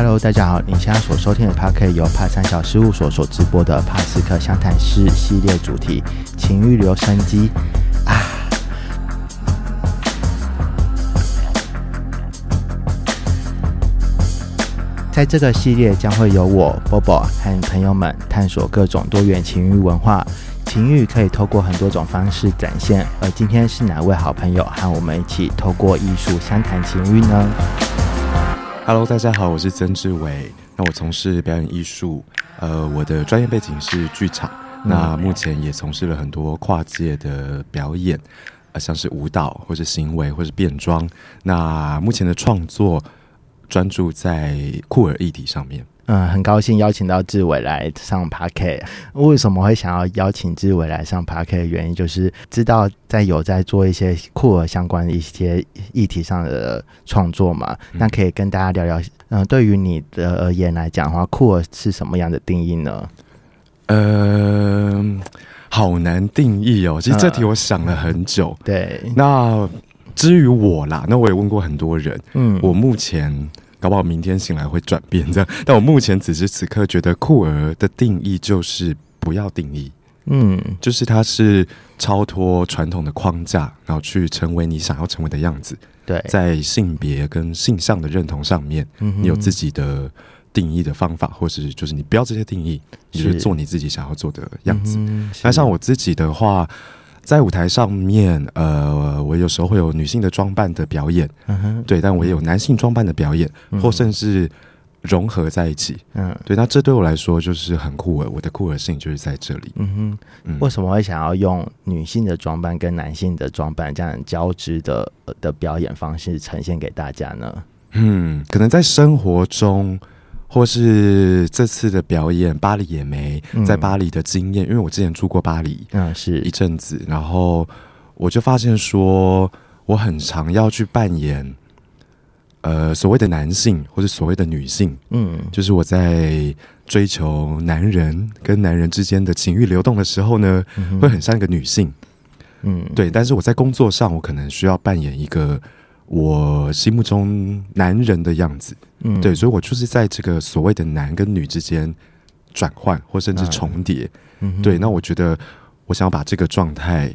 Hello，大家好，你现在所收听的 p a r k 由帕三小事务所所直播的帕斯克湘潭师系列主题情欲留声机啊。在这个系列将会由我 Bobo 和朋友们探索各种多元情欲文化。情欲可以透过很多种方式展现，而今天是哪位好朋友和我们一起透过艺术相谈情欲呢？Hello，大家好，我是曾志伟。那我从事表演艺术，呃，我的专业背景是剧场。那目前也从事了很多跨界的表演，呃，像是舞蹈或者行为或者变装。那目前的创作专注在酷儿议题上面。嗯，很高兴邀请到志伟来上 p a r k 为什么会想要邀请志伟来上 p a r k 的原因，就是知道在有在做一些酷儿相关的一些议题上的创作嘛。那可以跟大家聊聊，嗯，对于你的而言来讲的话，酷儿是什么样的定义呢？呃，好难定义哦。其实这题我想了很久。对，那至于我啦，那我也问过很多人。嗯，我目前。搞不好明天醒来会转变这样，但我目前此时此刻觉得酷儿的定义就是不要定义，嗯，就是它是超脱传统的框架，然后去成为你想要成为的样子。对，在性别跟性向的认同上面，你有自己的定义的方法，或是就是你不要这些定义，你就做你自己想要做的样子。那像我自己的话。在舞台上面，呃，我有时候会有女性的装扮的表演，对，但我也有男性装扮的表演，或甚至融合在一起，嗯，对，那这对我来说就是很酷儿，我的酷儿性就是在这里。嗯哼，为什么会想要用女性的装扮跟男性的装扮这样交织的的表演方式呈现给大家呢？嗯，可能在生活中。或是这次的表演，巴黎也没在巴黎的经验，因为我之前住过巴黎，嗯，是。一阵子，然后我就发现说，我很常要去扮演，呃，所谓的男性或者所谓的女性，嗯，就是我在追求男人跟男人之间的情欲流动的时候呢，会很像一个女性，嗯，对，但是我在工作上，我可能需要扮演一个。我心目中男人的样子，嗯，对，所以我就是在这个所谓的男跟女之间转换，或甚至重叠，嗯，对。那我觉得我想要把这个状态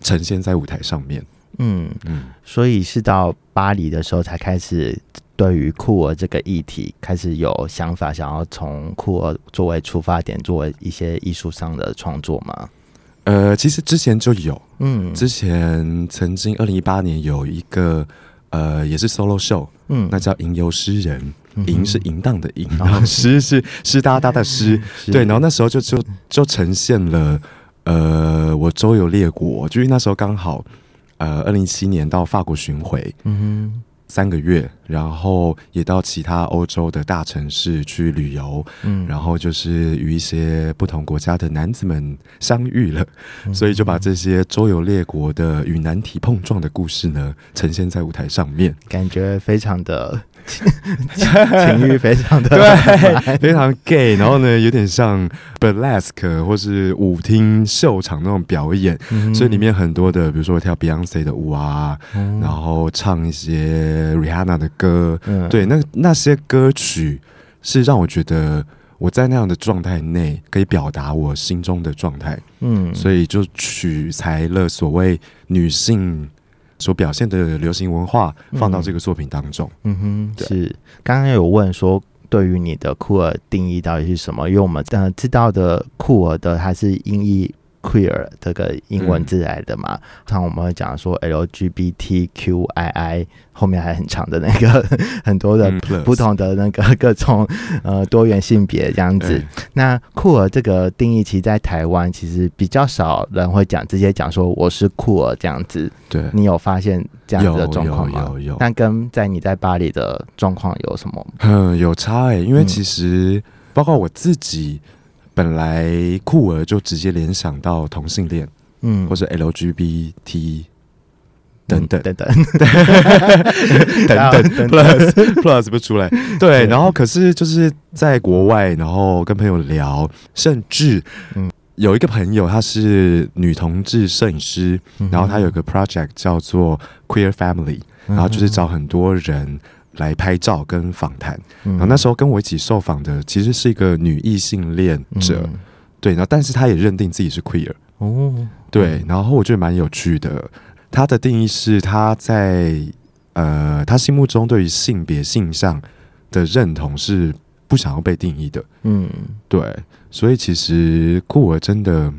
呈现在舞台上面，嗯嗯。所以是到巴黎的时候才开始对于酷儿这个议题开始有想法，想要从酷儿作为出发点，作为一些艺术上的创作吗？呃，其实之前就有，嗯，之前曾经二零一八年有一个，呃，也是 solo show，嗯，那叫《吟游诗人》，吟是淫荡的吟，然后诗是湿哒哒的诗，对，然后那时候就就就呈现了，呃，我周游列国，就是那时候刚好，呃，二零一七年到法国巡回，嗯哼。三个月，然后也到其他欧洲的大城市去旅游，嗯，然后就是与一些不同国家的男子们相遇了，所以就把这些周游列国的与难题碰撞的故事呢，呈现在舞台上面，感觉非常的。情欲非常的对，非常 gay，然后呢，有点像 burlesque 或是舞厅秀场那种表演，所以里面很多的，比如说跳 Beyonce 的舞啊，然后唱一些 Rihanna 的歌，对，那那些歌曲是让我觉得我在那样的状态内可以表达我心中的状态，嗯，所以就取材了所谓女性。所表现的流行文化放到这个作品当中，嗯哼，是刚刚有问说，对于你的酷儿定义到底是什么？因为我们呃知道的酷儿的，它是音译。Queer 这个英文字来的嘛，常我们会讲说 LGBTQII 后面还很长的那个 很多的不同的那个各种呃多元性别这样子。那酷儿这个定义，其实在台湾其实比较少人会讲，直接讲说我是酷儿这样子。对，你有发现这样子的状况吗？有有。那跟在你在巴黎的状况有什么？嗯，有差哎，因为其实包括我自己。本来酷儿就直接联想到同性恋，嗯，或者 LGBT 等等。等等。等等 plus plus 不出来，对，然后可是就是在国外，然后跟朋友聊，甚至嗯，有一个朋友她是女同志摄影师，然后她有个 project 叫做 Queer Family，然后就是找很多人。来拍照跟访谈。然后那时候跟我一起受访的其实是一个女异性恋者，对，然后但是她也认定自己是 queer 哦，对，然后我觉得蛮有趣的。她的定义是她在呃，她心目中对于性别性上的认同是不想要被定义的。嗯，对，所以其实酷儿真的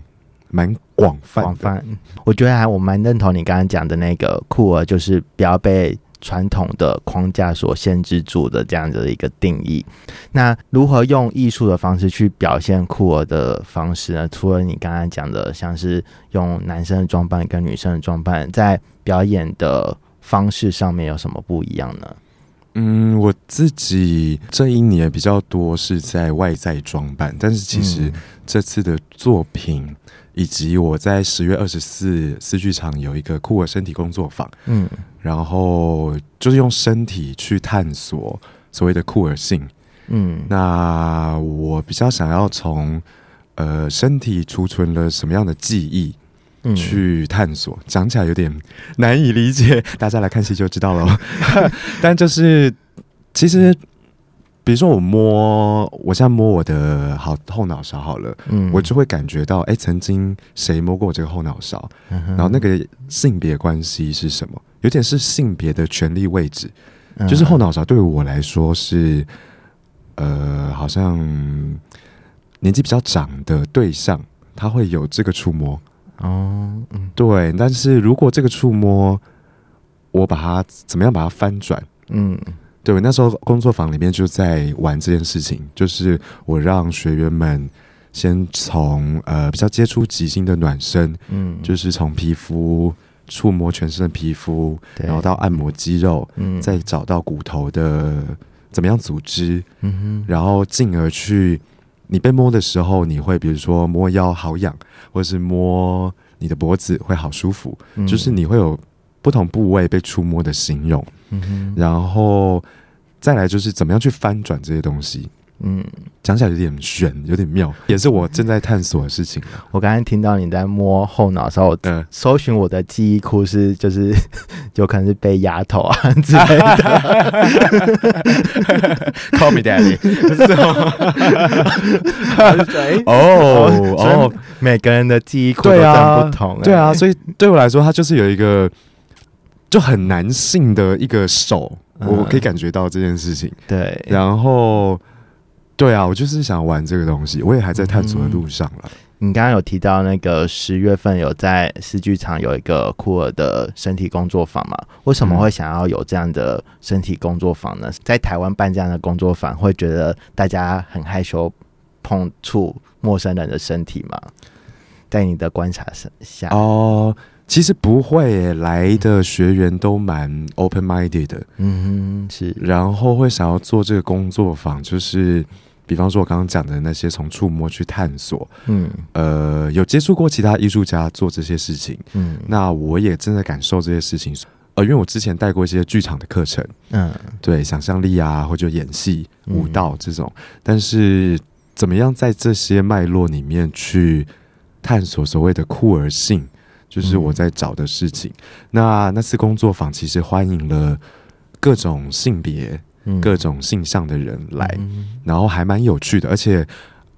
蛮广泛。广泛，我觉得还我蛮认同你刚刚讲的那个酷儿，就是不要被。传统的框架所限制住的这样子的一个定义，那如何用艺术的方式去表现酷儿的方式呢？除了你刚刚讲的，像是用男生的装扮跟女生的装扮，在表演的方式上面有什么不一样呢？嗯，我自己这一年比较多是在外在装扮，但是其实这次的作品。以及我在十月二十四四剧场有一个酷儿身体工作坊，嗯，然后就是用身体去探索所谓的酷儿性，嗯，那我比较想要从呃身体储存了什么样的记忆去探索，讲起来有点难以理解，大家来看戏就知道了，但就是其实。比如说我摸，我现在摸我的好后脑勺好了，嗯，我就会感觉到，哎，曾经谁摸过我这个后脑勺？然后那个性别关系是什么？有点是性别的权利位置，就是后脑勺对我来说是，呃，好像年纪比较长的对象，他会有这个触摸哦，嗯，对。但是如果这个触摸，我把它怎么样把它翻转？嗯。对我，那时候工作坊里面就在玩这件事情，就是我让学员们先从呃比较接触即兴的暖身，嗯，就是从皮肤触摸全身的皮肤，然后到按摩肌肉，嗯，再找到骨头的怎么样组织，嗯哼，然后进而去你被摸的时候，你会比如说摸腰好痒，或者是摸你的脖子会好舒服，就是你会有。不同部位被触摸的形容，然后再来就是怎么样去翻转这些东西。嗯，讲起来有点悬，有点妙，也是我正在探索的事情。我刚才听到你在摸后脑勺，嗯，搜寻我的记忆库是就是 有可能是被压头啊之类的。Call me daddy，哦 哦，每个人的记忆库都不同，对啊，所以对我来说，它就是有一个。就很男性的一个手，我可以感觉到这件事情。对，然后，对啊，我就是想玩这个东西，我也还在探索的路上了。你刚刚有提到那个十月份有在诗剧场有一个酷儿的身体工作坊嘛？为什么会想要有这样的身体工作坊呢？在台湾办这样的工作坊，会觉得大家很害羞碰触陌生人的身体吗？在你的观察下，哦。其实不会来的学员都蛮 open minded 的，嗯，是，然后会想要做这个工作坊，就是比方说我刚刚讲的那些从触摸去探索，嗯，呃，有接触过其他艺术家做这些事情，嗯，那我也正在感受这些事情，呃，因为我之前带过一些剧场的课程，嗯，对，想象力啊，或者演戏、舞蹈这种，但是怎么样在这些脉络里面去探索所谓的酷儿性？就是我在找的事情。那那次工作坊其实欢迎了各种性别、各种性向的人来，然后还蛮有趣的，而且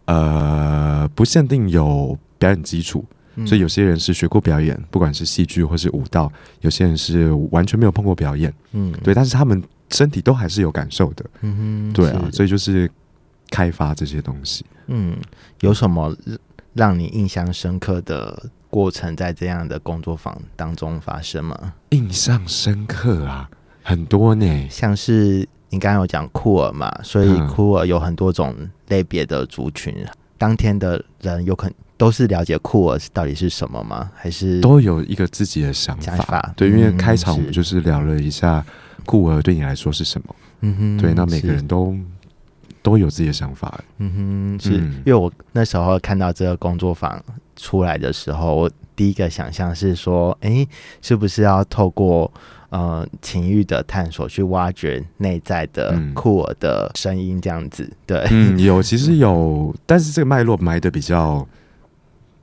呃不限定有表演基础，所以有些人是学过表演，不管是戏剧或是舞蹈；有些人是完全没有碰过表演，嗯，对，但是他们身体都还是有感受的，嗯对啊，所以就是开发这些东西。嗯，有什么让你印象深刻的？过程在这样的工作坊当中发生吗？印象深刻啊，很多呢。像是你刚刚有讲酷儿嘛，所以酷儿有很多种类别的族群。当天的人有可能都是了解酷儿到底是什么吗？还是都有一个自己的想法？对，因为开场我们就是聊了一下酷儿对你来说是什么。嗯哼，对，那每个人都都有自己的想法。嗯哼，是因为我那时候看到这个工作坊。出来的时候，我第一个想象是说，哎，是不是要透过呃情欲的探索去挖掘内在的酷儿的声音这样子？对，嗯，有，其实有，但是这个脉络埋的比较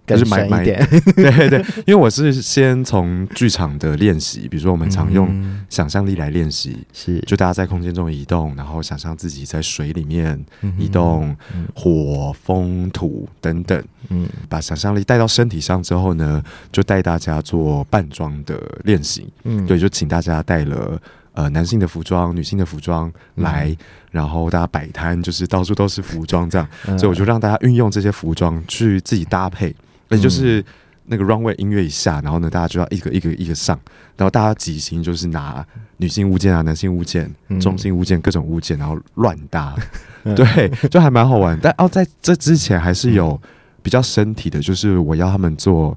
就是买买点，对对，因为我是先从剧场的练习，比如说我们常用想象力来练习，是。就大家在空间中移动，然后想象自己在水里面移动，火、风、土等等，嗯，把想象力带到身体上之后呢，就带大家做扮装的练习，嗯，对，就请大家带了呃男性的服装、女性的服装来，然后大家摆摊，就是到处都是服装这样，所以我就让大家运用这些服装去自己搭配。也就是那个 runway 音乐一下，然后呢，大家就要一个一个一个上，然后大家即兴就是拿女性物件啊、男性物件、中性物件各种物件，然后乱搭，对，就还蛮好玩。但哦，在这之前还是有比较身体的，就是我要他们做，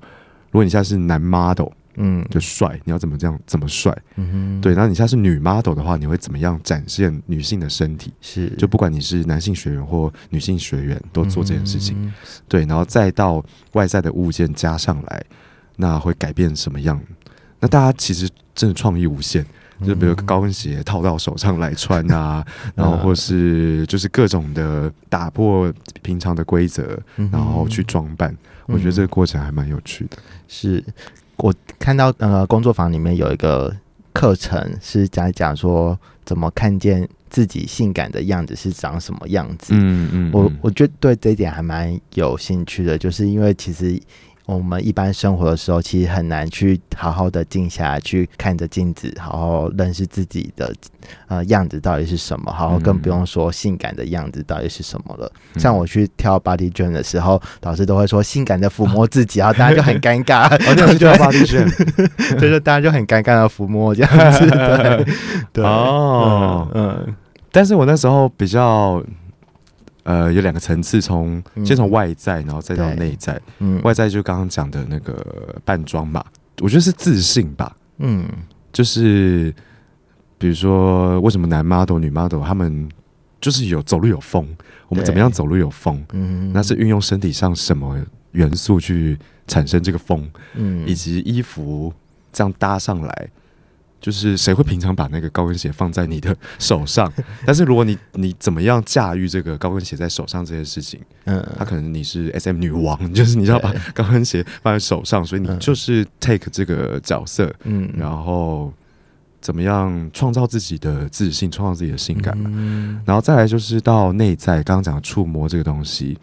如果你现在是男 model。嗯，就帅，你要怎么这样？怎么帅？嗯哼，对。然后你现在是女 model 的话，你会怎么样展现女性的身体？是，就不管你是男性学员或女性学员，都做这件事情。对，然后再到外在的物件加上来，那会改变什么样？那大家其实真的创意无限，就比如高跟鞋套到手上来穿啊，然后或是就是各种的打破平常的规则，然后去装扮。我觉得这个过程还蛮有趣的。是。我看到呃，工作坊里面有一个课程是讲讲说怎么看见自己性感的样子是长什么样子。嗯嗯，我我觉得对这一点还蛮有兴趣的，就是因为其实。我们一般生活的时候，其实很难去好好的静下来，去看着镜子，好好认识自己的呃样子到底是什么，好好更不用说性感的样子到底是什么了。像我去跳 body jam 的时候，老师都会说性感的抚摸自己，然后 大家就很尴尬。我那是跳 body jam，就是大家就很尴尬的抚摸这样子。对对哦，嗯，但是我那时候比较。呃，有两个层次，从先从外在，然后再到内在。嗯，外在就刚刚讲的那个扮装嘛，我觉得是自信吧。嗯，就是比如说，为什么男 model、女 model 他们就是有走路有风？我们怎么样走路有风？嗯，那是运用身体上什么元素去产生这个风？嗯，以及衣服这样搭上来。就是谁会平常把那个高跟鞋放在你的手上？但是如果你你怎么样驾驭这个高跟鞋在手上这件事情？嗯，他可能你是 S M 女王，就是你要把高跟鞋放在手上，所以你就是 take 这个角色，嗯，然后怎么样创造自己的自信，创造自己的性感嘛？然后再来就是到内在，刚刚讲触摸这个东西，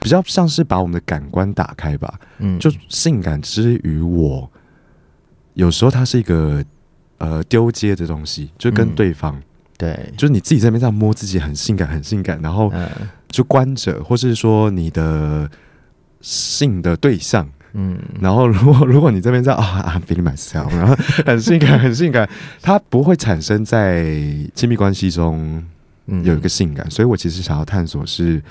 比较像是把我们的感官打开吧。嗯，就性感之于我，有时候它是一个。呃，丢接的东西就跟对方，对，就是你自己在那边这样摸自己很性感，很性感，然后就观者，或是说你的性的对象，嗯，然后如果如果你这边在啊，I'm feeling myself，然后很性感，很性感，它不会产生在亲密关系中有一个性感，所以我其实想要探索是，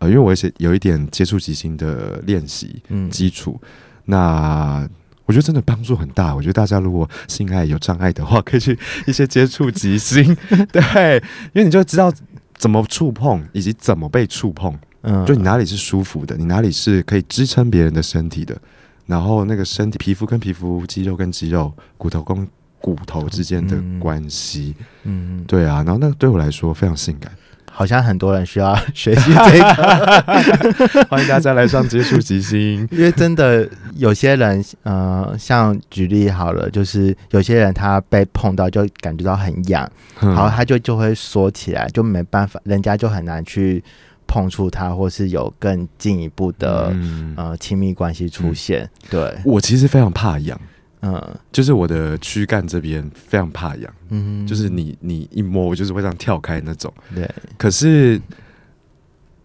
呃，因为我有有一点接触即兴的练习基础，那。我觉得真的帮助很大。我觉得大家如果性爱有障碍的话，可以去一些接触即兴，对，因为你就知道怎么触碰以及怎么被触碰。嗯，就你哪里是舒服的，你哪里是可以支撑别人的身体的，然后那个身体皮肤跟皮肤、肌肉跟肌肉、骨头跟骨头之间的关系，嗯，对啊，然后那个对我来说非常性感。好像很多人需要学习这个，欢迎大家来上接触即兴。因为真的有些人，呃，像举例好了，就是有些人他被碰到就感觉到很痒，然后，他就就会缩起来，就没办法，人家就很难去碰触他，或是有更进一步的呃亲密关系出现。对我其实非常怕痒。嗯，就是我的躯干这边非常怕痒，嗯，就是你你一摸，我就是会这样跳开那种。对，可是，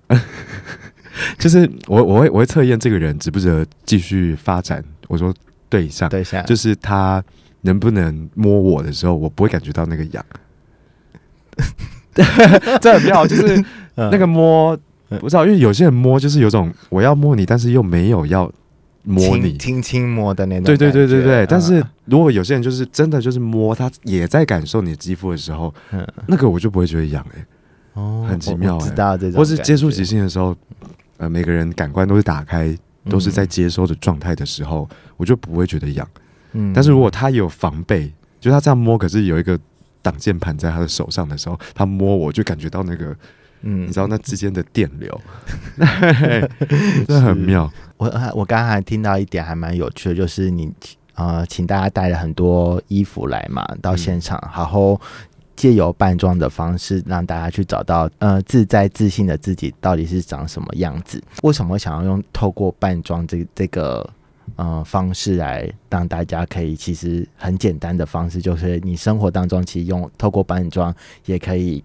就是我我会我会测验这个人值不值得继续发展。我说对象对象，就是他能不能摸我的时候，我不会感觉到那个痒。这很妙，就是那个摸不知道，因为有些人摸就是有种我要摸你，但是又没有要。摸你，轻轻摸的那种。对对对对对。但是如果有些人就是真的就是摸他，也在感受你的肌肤的时候，那个我就不会觉得痒哎。哦，很奇妙知道这种。或是接触即兴的时候，呃，每个人感官都是打开，都是在接收的状态的时候，我就不会觉得痒。嗯。但是如果他有防备，就他这样摸，可是有一个挡键盘在他的手上的时候，他摸我就感觉到那个嗯，你知道那之间的电流，真的很妙。我我刚刚还听到一点还蛮有趣的，就是你呃，请大家带了很多衣服来嘛，到现场，然后借由扮装的方式，让大家去找到呃自在自信的自己到底是长什么样子。为什么想要用透过扮装这这个？呃，方式来让大家可以，其实很简单的方式，就是你生活当中其实用透过扮装也可以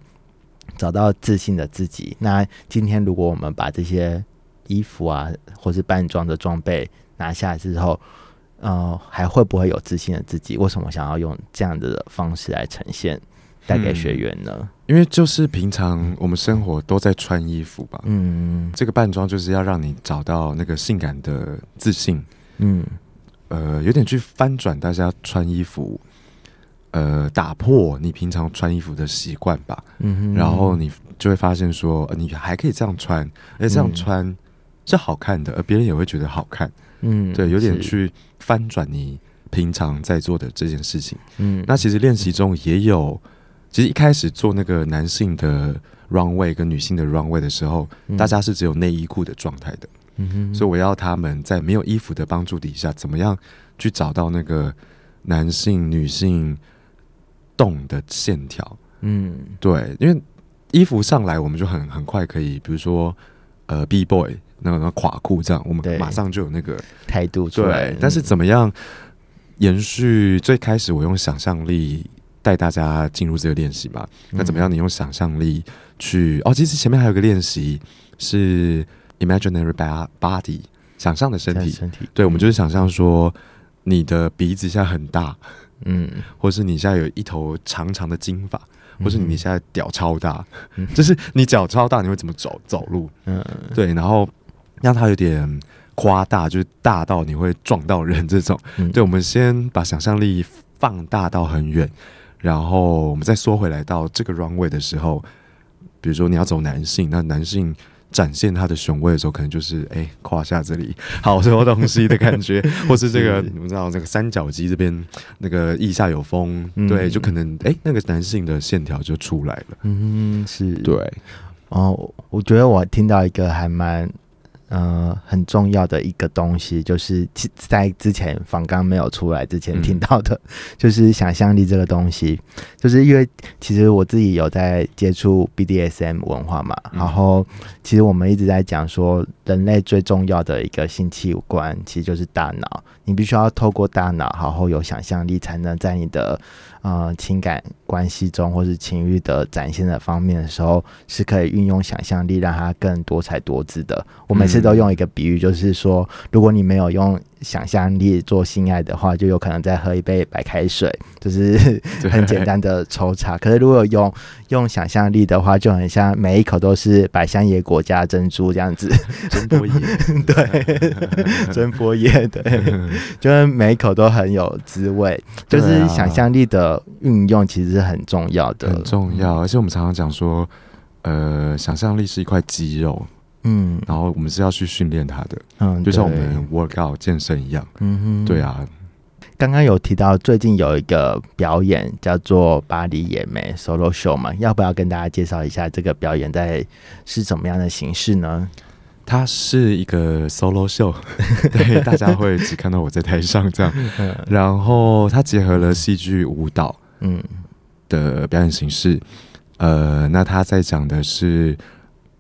找到自信的自己。那今天如果我们把这些衣服啊，或是扮装的装备拿下来之后，呃，还会不会有自信的自己？为什么想要用这样的方式来呈现，带给学员呢？因为就是平常我们生活都在穿衣服吧，嗯，这个扮装就是要让你找到那个性感的自信。嗯，呃，有点去翻转大家穿衣服，呃，打破你平常穿衣服的习惯吧。嗯，然后你就会发现说，你还可以这样穿，而且这样穿是好看的，而别人也会觉得好看。嗯，对，有点去翻转你平常在做的这件事情。嗯，那其实练习中也有，其实一开始做那个男性的 runway 跟女性的 runway 的时候，大家是只有内衣裤的状态的。嗯哼所以我要他们在没有衣服的帮助底下，怎么样去找到那个男性、女性动的线条？嗯，对，因为衣服上来，我们就很很快可以，比如说呃，B boy 那个垮裤这样，我们马上就有那个态度。对，但是怎么样延续最开始我用想象力带大家进入这个练习嘛？那怎么样？你用想象力去哦，其实前面还有个练习是。Imaginary body，想象的身体，身体，对，我们就是想象说，你的鼻子现在很大，嗯，或是你现在有一头长长的金发，或是你现在屌超大，就是你脚超大，你会怎么走走路？嗯，对，然后让它有点夸大，就是大到你会撞到人这种。对，我们先把想象力放大到很远，然后我们再缩回来到这个 runway 的时候，比如说你要走男性，那男性。展现他的雄威的时候，可能就是哎胯下这里好多东西的感觉，或是这个你们知道这个三角肌这边那个腋下有风，对，就可能哎那个男性的线条就出来了。嗯，是对。哦，我觉得我听到一个还蛮。呃，很重要的一个东西，就是在之前仿刚没有出来之前听到的，就是想象力这个东西。就是因为其实我自己有在接触 BDSM 文化嘛，然后其实我们一直在讲说，人类最重要的一个性器官其实就是大脑，你必须要透过大脑，好好有想象力，才能在你的。呃，情感关系中，或是情欲的展现的方面的时候，是可以运用想象力，让它更多彩多姿的。我每次都用一个比喻，就是说，如果你没有用。想象力做性爱的话，就有可能再喝一杯白开水，就是 很简单的抽查。可是如果用用想象力的话，就很像每一口都是百香野果加珍珠这样子。真波野，对，真波野，对，就是每一口都很有滋味。就是想象力的运用其实是很重要的，很重要。而且我们常常讲说，呃，想象力是一块肌肉。嗯，然后我们是要去训练他的，嗯，就像我们 work out 健身一样，嗯哼，对啊。刚刚有提到最近有一个表演叫做巴黎野莓 solo show 嘛，要不要跟大家介绍一下这个表演在是怎么样的形式呢？它是一个 solo show，对，大家会只看到我在台上这样，然后它结合了戏剧、舞蹈，嗯的表演形式，呃，那他在讲的是。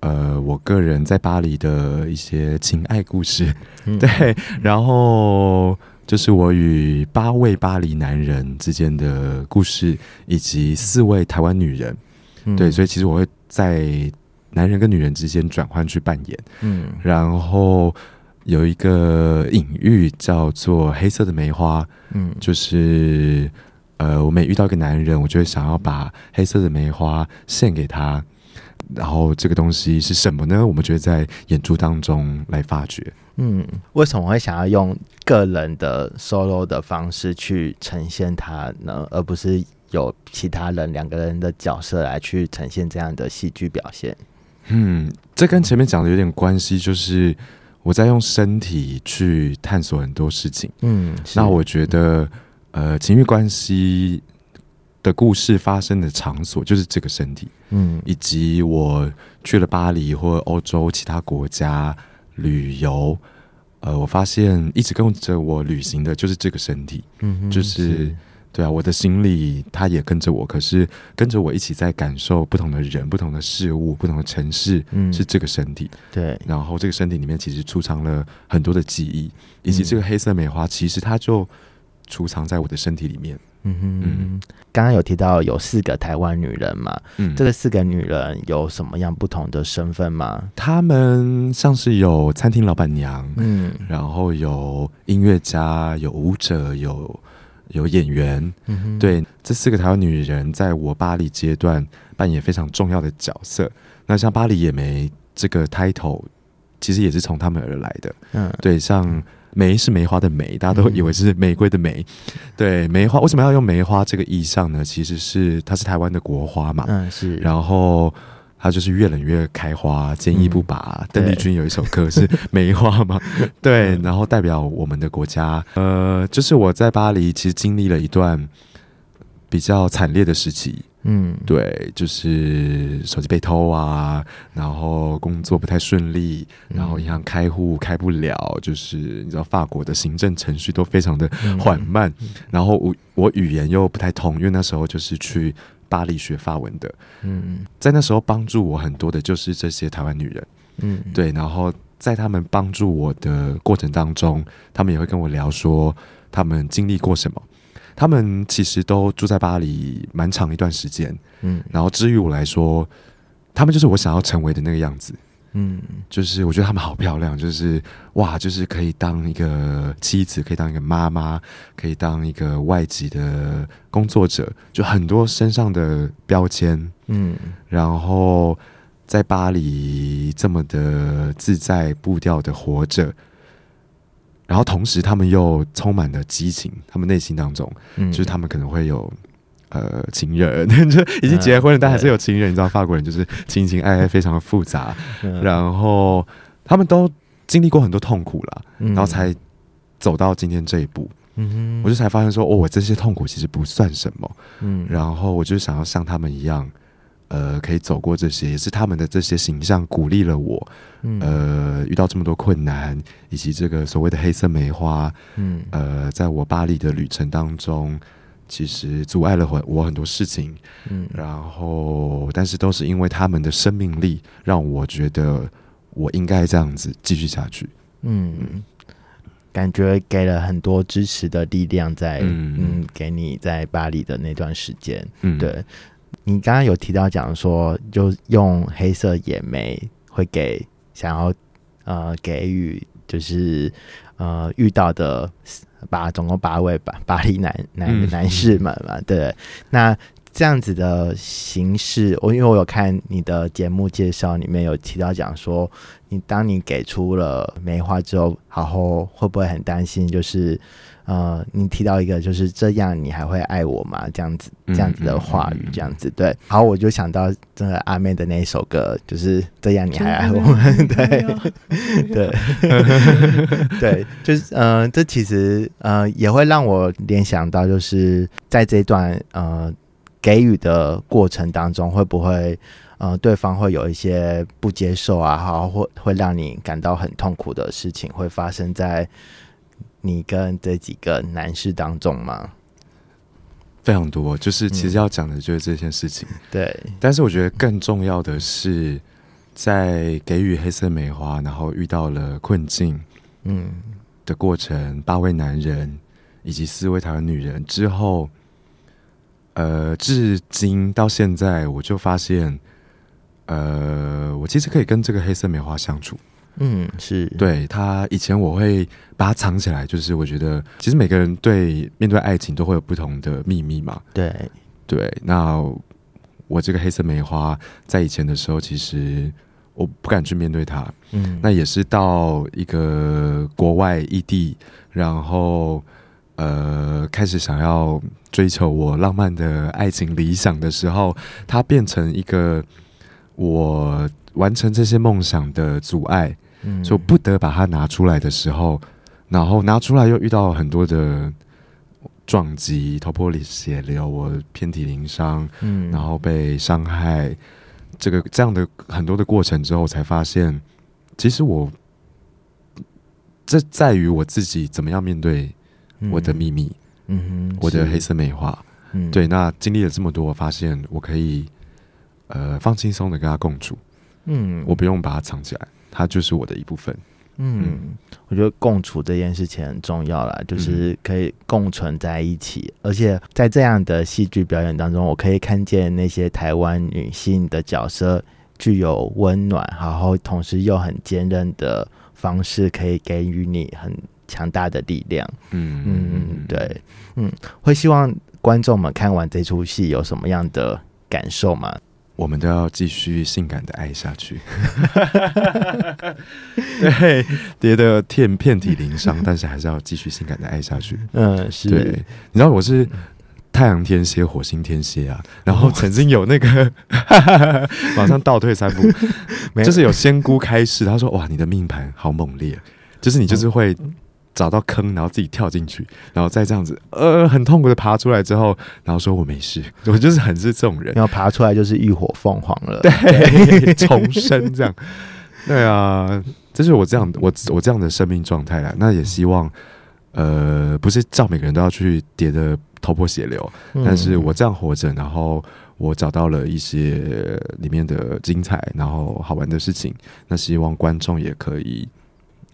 呃，我个人在巴黎的一些情爱故事，对，然后就是我与八位巴黎男人之间的故事，以及四位台湾女人，对，所以其实我会在男人跟女人之间转换去扮演，嗯，然后有一个隐喻叫做黑色的梅花，嗯，就是呃，我每遇到一个男人，我就会想要把黑色的梅花献给他。然后这个东西是什么呢？我们觉得在演出当中来发掘。嗯，为什么会想要用个人的 solo 的方式去呈现它呢？而不是有其他人两个人的角色来去呈现这样的戏剧表现？嗯，这跟前面讲的有点关系，就是我在用身体去探索很多事情。嗯，那我觉得，呃，情欲关系。的故事发生的场所就是这个身体，嗯，以及我去了巴黎或欧洲其他国家旅游，呃，我发现一直跟着我旅行的就是这个身体，嗯，就是对啊，我的行李它也跟着我，可是跟着我一起在感受不同的人、不同的事物、不同的城市，嗯，是这个身体，对。然后这个身体里面其实储藏了很多的记忆，以及这个黑色梅花，其实它就储藏在我的身体里面。嗯哼，刚刚有提到有四个台湾女人嘛？嗯，这个四个女人有什么样不同的身份吗？她们像是有餐厅老板娘，嗯，然后有音乐家，有舞者，有有演员。嗯，对，这四个台湾女人在我巴黎阶段扮演非常重要的角色。那像巴黎野梅这个 title，其实也是从她们而来的。嗯，对，像。梅是梅花的梅，大家都以为是玫瑰的梅。对，梅花为什么要用梅花这个意象呢？其实是它是台湾的国花嘛。嗯，是。然后它就是越冷越开花，坚毅不拔。邓丽君有一首歌是梅花嘛？对，然后代表我们的国家。呃，就是我在巴黎其实经历了一段比较惨烈的时期。嗯，对，就是手机被偷啊，然后工作不太顺利，然后银行开户开不了，就是你知道法国的行政程序都非常的缓慢，然后我我语言又不太通，因为那时候就是去巴黎学法文的，嗯，在那时候帮助我很多的就是这些台湾女人，嗯，对，然后在他们帮助我的过程当中，他们也会跟我聊说他们经历过什么。他们其实都住在巴黎蛮长一段时间，嗯，然后至于我来说，他们就是我想要成为的那个样子，嗯，就是我觉得他们好漂亮，就是哇，就是可以当一个妻子，可以当一个妈妈，可以当一个外籍的工作者，就很多身上的标签，嗯，然后在巴黎这么的自在步调的活着。然后同时，他们又充满了激情。他们内心当中，就是他们可能会有呃情人，就已经结婚了，但还是有情人。你知道，法国人就是情情爱爱非常的复杂。然后他们都经历过很多痛苦了，然后才走到今天这一步。嗯我就才发现说，哦，我这些痛苦其实不算什么。嗯，然后我就想要像他们一样。呃，可以走过这些，也是他们的这些形象鼓励了我。呃，遇到这么多困难，以及这个所谓的黑色梅花，嗯，呃，在我巴黎的旅程当中，其实阻碍了我我很多事情。嗯，然后，但是都是因为他们的生命力，让我觉得我应该这样子继续下去。嗯，感觉给了很多支持的力量，在嗯，给你在巴黎的那段时间。嗯，对。你刚刚有提到讲说，就用黑色眼眉会给想要呃给予就是呃遇到的八总共八位吧 巴黎男男男士们嘛，对，那这样子的形式，我因为我有看你的节目介绍里面有提到讲说，你当你给出了梅花之后，然后会不会很担心就是。呃，你提到一个就是这样，你还会爱我吗？这样子，这样子的话语，这样子对。好，我就想到这个阿妹的那一首歌，就是这样，你还爱我？对，对，对，就是呃，这其实呃也会让我联想到，就是在这段呃给予的过程当中，会不会呃对方会有一些不接受啊，好，或会让你感到很痛苦的事情会发生在。你跟这几个男士当中吗？非常多，就是其实要讲的就是这件事情。对，但是我觉得更重要的是，在给予黑色梅花，然后遇到了困境，嗯的过程，八位男人以及四位台湾女人之后，呃，至今到现在，我就发现，呃，我其实可以跟这个黑色梅花相处。嗯，是对他以前我会把它藏起来，就是我觉得其实每个人对面对爱情都会有不同的秘密嘛。对对，那我这个黑色梅花在以前的时候，其实我不敢去面对它。嗯，那也是到一个国外异地，然后呃开始想要追求我浪漫的爱情理想的时候，它变成一个我完成这些梦想的阻碍。就不得把它拿出来的时候，然后拿出来又遇到很多的撞击，头破血流，我遍体鳞伤，嗯，然后被伤害，这个这样的很多的过程之后，才发现，其实我这在于我自己怎么样面对我的秘密，嗯。哼，我的黑色美化，嗯，对。那经历了这么多，我发现我可以呃放轻松的跟他共处，嗯，我不用把它藏起来，它就是我的一部分。嗯，我觉得共处这件事情很重要啦，就是可以共存在一起，而且在这样的戏剧表演当中，我可以看见那些台湾女性的角色具有温暖，然后同时又很坚韧的方式，可以给予你很强大的力量。嗯嗯，对，嗯，会希望观众们看完这出戏有什么样的感受吗？我们都要继续性感的爱下去，对，跌得遍遍体鳞伤，但是还是要继续性感的爱下去。嗯，是。对，你知道我是太阳天蝎、火星天蝎啊，然后曾经有那个 马上倒退三步，就是有仙姑开示，他说：“哇，你的命盘好猛烈，就是你就是会。”找到坑，然后自己跳进去，然后再这样子，呃，很痛苦的爬出来之后，然后说我没事，我就是很是这种人，然后爬出来就是浴火凤凰了，对，重生这样，对啊，这是我这样我我这样的生命状态啦。那也希望，呃，不是照每个人都要去跌的头破血流，但是我这样活着，然后我找到了一些里面的精彩，然后好玩的事情，那希望观众也可以，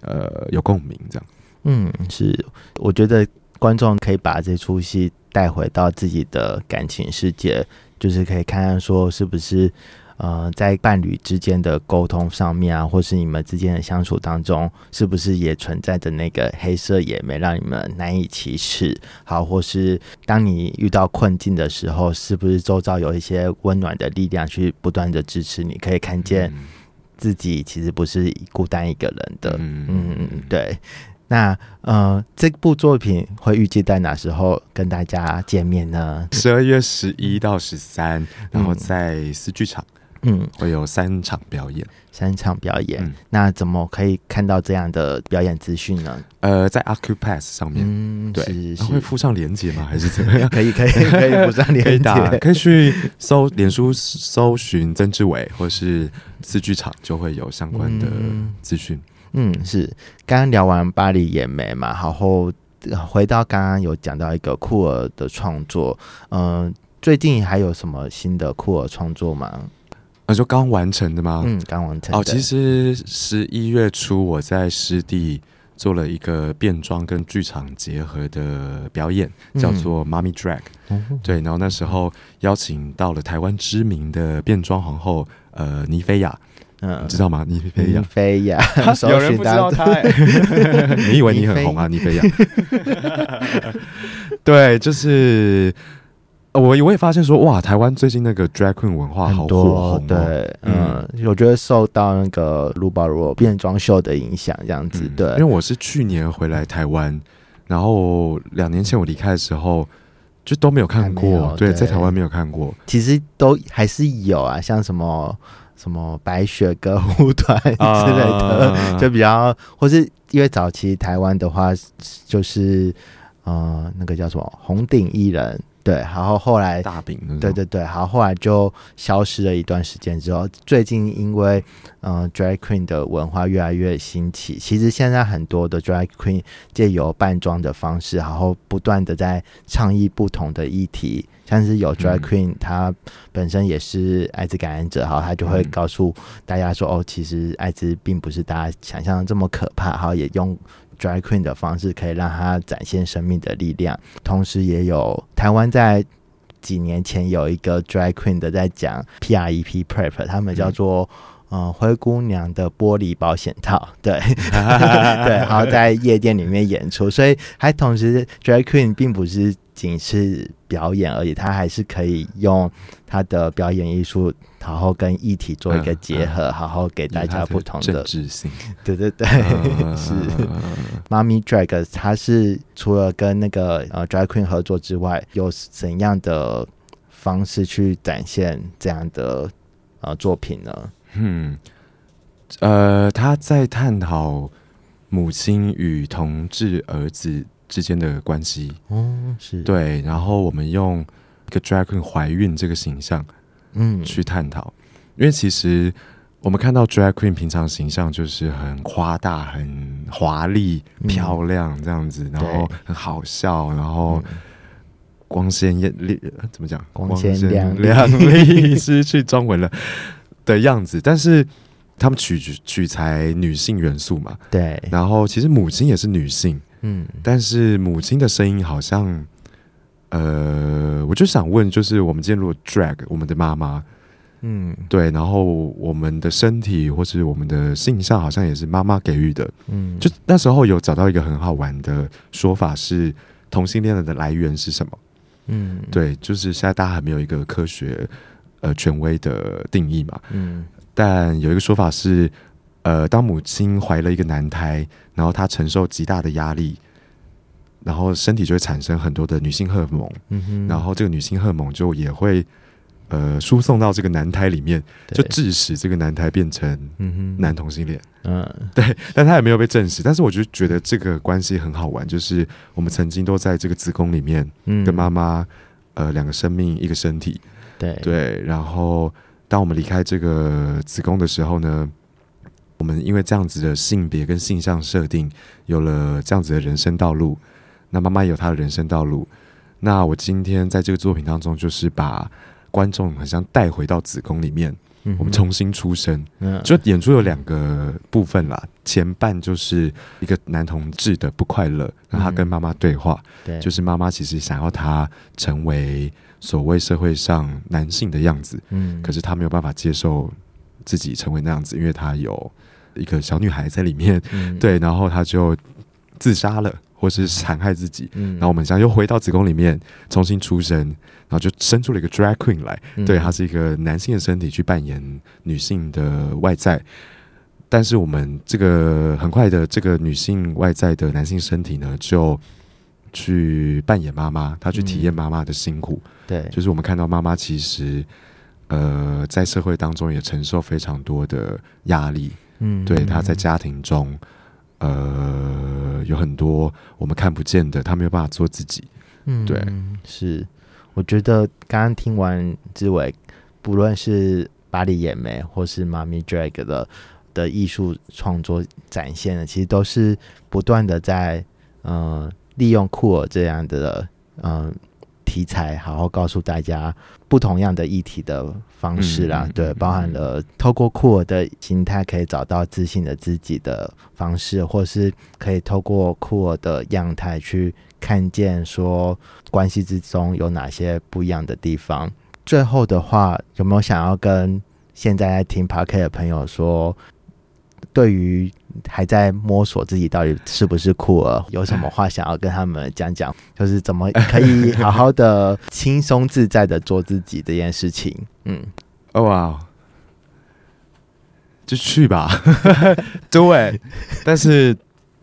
呃，有共鸣这样。嗯，是，我觉得观众可以把这出戏带回到自己的感情世界，就是可以看看说是不是，呃，在伴侣之间的沟通上面啊，或是你们之间的相处当中，是不是也存在着那个黑色眼眉，让你们难以启齿？好，或是当你遇到困境的时候，是不是周遭有一些温暖的力量去不断的支持你？可以看见自己其实不是孤单一个人的。嗯嗯嗯，对。那呃，这部作品会预计在哪时候跟大家见面呢？十二月十一到十三，然后在四剧场，嗯，会有三场表演，三场表演。那怎么可以看到这样的表演资讯呢？呃，在 Acupass 上面，嗯，对，会附上链接吗？还是怎么 样？可以，可以，可以 附上链接，可以去搜脸书搜寻曾志伟，或是四剧场，就会有相关的资讯。嗯，是刚刚聊完巴黎眼眉嘛，然后回到刚刚有讲到一个酷儿的创作，嗯，最近还有什么新的酷儿创作吗？那就刚完成的吗？嗯，刚完成。哦，其实十一月初我在湿地做了一个变装跟剧场结合的表演，叫做《妈咪 Drag》。对，然后那时候邀请到了台湾知名的变装皇后，呃，尼菲亚。嗯，知道吗？尼菲亚，菲亚，有人不知道他？你以为你很红啊？尼菲亚，对，就是我，我也发现说，哇，台湾最近那个 drag queen 文化好火红，对，嗯，我觉得受到那个卢保罗变装秀的影响，这样子，对，因为我是去年回来台湾，然后两年前我离开的时候，就都没有看过，对，在台湾没有看过，其实都还是有啊，像什么。什么白雪歌舞团之类的，就比较，或是因为早期台湾的话，就是呃，那个叫什么红顶艺人。对，然后后来大饼，对对对，好，后来就消失了一段时间之后，最近因为嗯，drag queen 的文化越来越兴起，其实现在很多的 drag queen 借由扮装的方式，然后不断的在倡议不同的议题，像是有 drag queen，他本身也是艾滋感染者，哈，他就会告诉大家说，哦，其实艾滋并不是大家想象的这么可怕，然后也用。Drag Queen 的方式可以让他展现生命的力量，同时也有台湾在几年前有一个 Drag Queen 的在讲 P R E P Prep，他们叫做嗯灰姑娘的玻璃保险套，对 对，然后在夜店里面演出，所以还同时 Drag Queen 并不是。仅是表演而已，他还是可以用他的表演艺术，然后跟议题做一个结合，好好给大家不同的政治性。对对对，是妈咪 drag，他是除了跟那个呃 drag queen 合作之外，有怎样的方式去展现这样的呃作品呢？嗯，呃，他在探讨母亲与同志儿子。之间的关系，哦，是。对，然后我们用一个 drag queen 怀孕这个形象，嗯，去探讨，因为其实我们看到 drag queen 平常形象就是很夸大、很华丽、漂亮这样子，然后很好笑，然后光鲜艳丽，怎么讲？光鲜亮亮丽，失去中文了的样子。但是他们取取材女性元素嘛，对。然后其实母亲也是女性，嗯，但是母亲的声音好像，呃，我就想问，就是我们今天如果 drag 我们的妈妈。嗯，对，然后我们的身体或是我们的性向，好像也是妈妈给予的。嗯，就那时候有找到一个很好玩的说法，是同性恋的来源是什么？嗯，对，就是现在大家还没有一个科学呃权威的定义嘛。嗯，但有一个说法是，呃，当母亲怀了一个男胎，然后她承受极大的压力，然后身体就会产生很多的女性荷尔蒙。然后这个女性荷尔蒙就也会。呃，输送到这个男胎里面，就致使这个男胎变成男同性恋。嗯，对，但他也没有被证实。但是我就觉得这个关系很好玩，就是我们曾经都在这个子宫里面，跟妈妈呃两个生命一个身体。对对，然后当我们离开这个子宫的时候呢，我们因为这样子的性别跟性向设定，有了这样子的人生道路。那妈妈有她的人生道路。那我今天在这个作品当中，就是把。观众好像带回到子宫里面，我们重新出生。就演出有两个部分啦，前半就是一个男同志的不快乐，让他跟妈妈对话，就是妈妈其实想要他成为所谓社会上男性的样子，嗯，可是他没有办法接受自己成为那样子，因为他有一个小女孩在里面，对，然后她就自杀了。或是残害自己，然后我们想又回到子宫里面重新出生，然后就生出了一个 drag queen 来，对，他是一个男性的身体去扮演女性的外在，但是我们这个很快的这个女性外在的男性身体呢，就去扮演妈妈，她去体验妈妈的辛苦，对，就是我们看到妈妈其实呃在社会当中也承受非常多的压力，嗯，对，他在家庭中。呃，有很多我们看不见的，他没有办法做自己。嗯，对，是。我觉得刚刚听完志伟，不论是巴黎眼眉或是妈咪 drag 的的艺术创作展现的，其实都是不断的在呃利用酷儿这样的嗯。题材好好告诉大家不同样的议题的方式啦，对，包含了透过酷儿的心态可以找到自信的自己的方式，或是可以透过酷儿的样态去看见说关系之中有哪些不一样的地方。最后的话，有没有想要跟现在在听 Park 的朋友说？对于还在摸索自己到底是不是酷儿，有什么话想要跟他们讲讲？就是怎么可以好好的、轻松自在的做自己这件事情。嗯，哦哇，就去吧，对，但是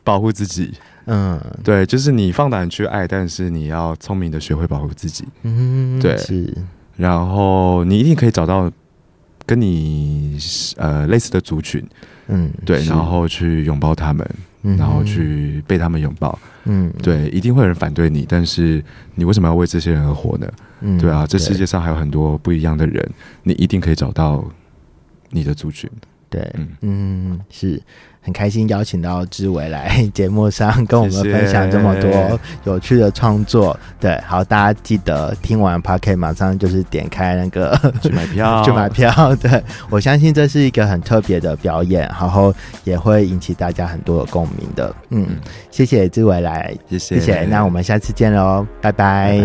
保护自己。嗯，对，就是你放胆去爱，但是你要聪明的学会保护自己。嗯，对，是。然后你一定可以找到跟你呃类似的族群。嗯，对，然后去拥抱他们，然后去被他们拥抱。嗯，对，一定会有人反对你，但是你为什么要为这些人而活呢？嗯，对啊，这世界上还有很多不一样的人，你一定可以找到你的族群。对，嗯，是。很开心邀请到志伟来节目上跟我们分享这么多有趣的创作。对，好，大家记得听完 p o c a s t 马上就是点开那个去买票，去买票。对我相信这是一个很特别的表演，然后也会引起大家很多的共鸣的。嗯，谢谢志伟来，谢谢，谢谢。那我们下次见喽，拜拜。